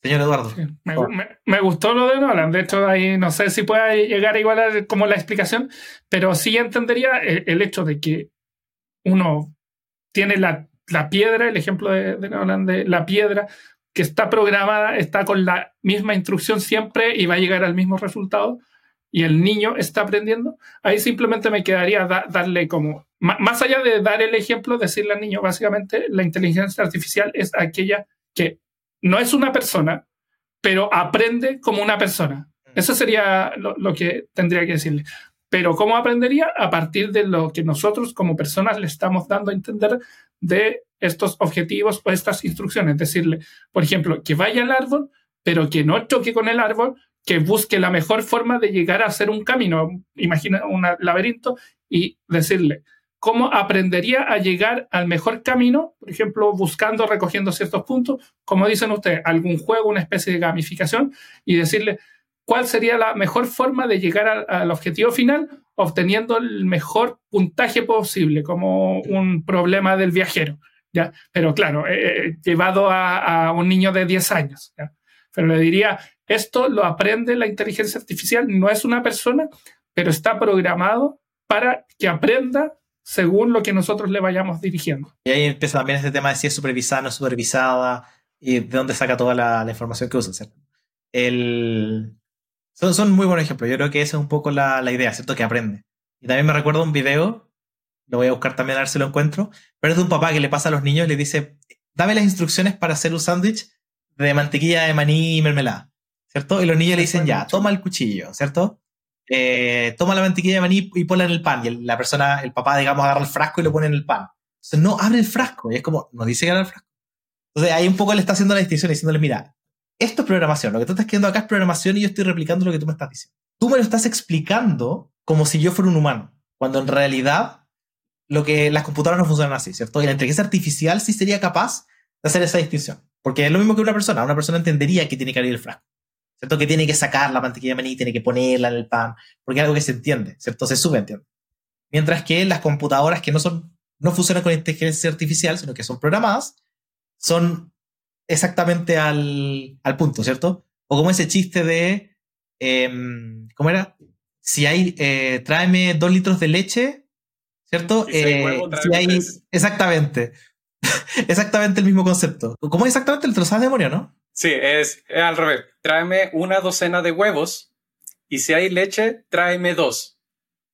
Señor Eduardo. me, gustó lo de Nolan. De hecho, ahí no sé si puede llegar igual a como la explicación, pero sí entendería el, hecho de que uno tiene la, piedra, el ejemplo de, de, Nolan de la piedra, que está programada, está con la misma instrucción siempre y va a llegar al mismo resultado, y el niño está aprendiendo. Ahí simplemente me quedaría darle como, más allá de dar el ejemplo, decirle al niño, básicamente, la inteligencia artificial es aquella que no es una persona, pero aprende como una persona. Mm. Eso sería lo, que tendría que decirle. Pero ¿cómo aprendería? A partir de lo que nosotros como personas le estamos dando a entender de estos objetivos o estas instrucciones. Decirle, por ejemplo, que vaya al árbol, pero que no choque con el árbol, que busque la mejor forma de llegar a hacer un camino. Imagina un laberinto y decirle, cómo aprendería a llegar al mejor camino, por ejemplo, buscando, recogiendo ciertos puntos, como dicen ustedes, algún juego, una especie de gamificación, y decirle cuál sería la mejor forma de llegar al, objetivo final, obteniendo el mejor puntaje posible, como un problema del viajero. ¿ya? Pero claro, eh, eh, llevado a, un niño de 10 años. Pero le diría, esto lo aprende la inteligencia artificial, no es una persona, pero está programado para que aprenda según lo que nosotros le vayamos dirigiendo. Y ahí empieza también este tema de si es supervisada no supervisada y de dónde saca toda la, información que usa, ¿cierto? El... Son, son, muy buenos ejemplos. Yo creo que esa es un poco la, la, idea, ¿cierto? Que aprende. Y también me recuerdo un video, lo voy a buscar también a ver si lo encuentro, pero es de un papá que le pasa a los niños le dice, dame las instrucciones para hacer un sándwich de mantequilla de maní y mermelada, ¿cierto? Y los niños le dicen, ya, toma el cuchillo, ¿cierto? Eh, toma la mantequilla de maní y ponla en el pan. Y la persona, el papá, digamos, agarra el frasco y lo pone en el pan. Entonces, no, abre el frasco. Y es como, no dice que abre el frasco. Entonces, ahí un poco le está haciendo la distinción diciéndole, mira, esto es programación. Lo que tú estás queriendo acá es programación y yo estoy replicando lo que tú me estás diciendo. Tú me lo estás explicando como si yo fuera un humano, cuando en realidad lo que las computadoras no funcionan así, ¿cierto? Y la inteligencia artificial sí sería capaz de hacer esa distinción. Porque es lo mismo que una persona. Una persona entendería que tiene que abrir el frasco. ¿Cierto? Que tiene que sacar la mantequilla de maní, tiene que ponerla en el pan, porque es algo que se entiende, ¿cierto? Se subentiende. Mientras que las computadoras que no son, no funcionan con inteligencia artificial, sino que son programadas, son exactamente al, al punto, ¿cierto? O como ese chiste de, em, ¿cómo era? Si hay, eh, tráeme dos litros de leche, ¿cierto? Si huevo, eh, hay exactamente. exactamente el mismo concepto. ¿Cómo es exactamente el trozado de memoria, no? Sí, es, al revés. Tráeme una docena de huevos y si hay leche, tráeme dos.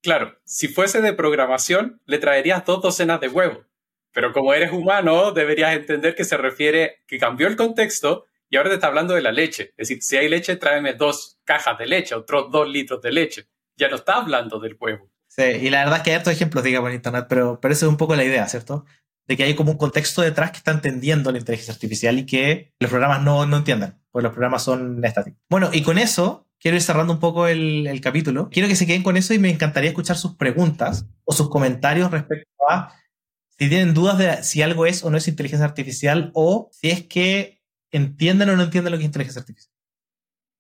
Claro, si fuese de programación, le traerías dos docenas de huevos. Pero como eres humano, deberías entender que se refiere que cambió el contexto y ahora te está hablando de la leche. Es decir, si hay leche, tráeme dos cajas de leche, otros dos litros de leche. Ya no está hablando del huevo. Sí, y la verdad es que hay estos ejemplos, digamos, en Internet, pero, pero es un poco la idea, ¿cierto? De que hay como un contexto detrás que está entendiendo la inteligencia artificial y que los programas no, no entiendan, porque los programas son estáticos. Bueno, y con eso quiero ir cerrando un poco el, capítulo. Quiero que se queden con eso y me encantaría escuchar sus preguntas o sus comentarios respecto a si tienen dudas de si algo es o no es inteligencia artificial o si es que entienden o no entienden lo que es inteligencia artificial.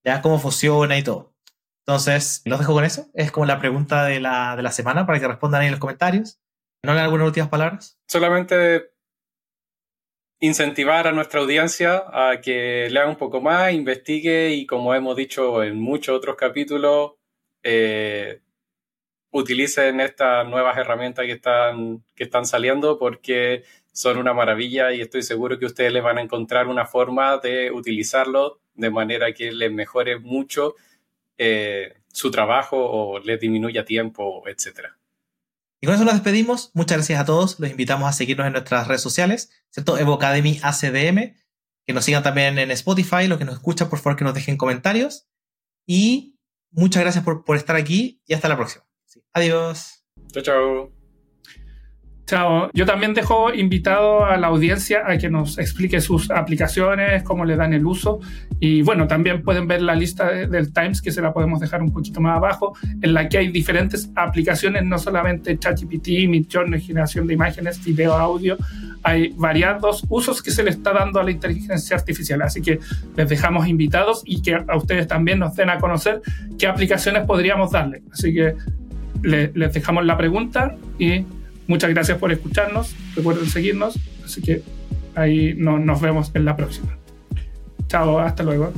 Ya cómo funciona y todo. Entonces, los dejo con eso. Es como la pregunta de la, de la semana para que respondan ahí en los comentarios. ¿No le algunas últimas palabras? Solamente incentivar a nuestra audiencia a que lea un poco más, investigue y como hemos dicho en muchos otros capítulos, eh, utilicen estas nuevas herramientas que están, que están saliendo porque son una maravilla y estoy seguro que ustedes les van a encontrar una forma de utilizarlo de manera que les mejore mucho eh, su trabajo o les disminuya tiempo, etcétera. Y con eso nos despedimos. Muchas gracias a todos. Los invitamos a seguirnos en nuestras redes sociales, ¿cierto? Evo Academy ACDM. Que nos sigan también en Spotify. Los que nos escuchan, por favor, que nos dejen comentarios. Y muchas gracias por, por estar aquí y hasta la próxima. Adiós. Chao, chao. Chao. Yo también dejo invitado a la audiencia a que nos explique sus aplicaciones, cómo le dan el uso. Y bueno, también pueden ver la lista del Times, que se la podemos dejar un poquito más abajo, en la que hay diferentes aplicaciones, no solamente ChatGPT, Midjourney, generación de imágenes, video, audio. Hay variados usos que se le está dando a la inteligencia artificial. Así que les dejamos invitados y que a ustedes también nos den a conocer qué aplicaciones podríamos darle. Así que les dejamos la pregunta y Muchas gracias por escucharnos. Recuerden seguirnos. Así que ahí nos vemos en la próxima. Chao, hasta luego.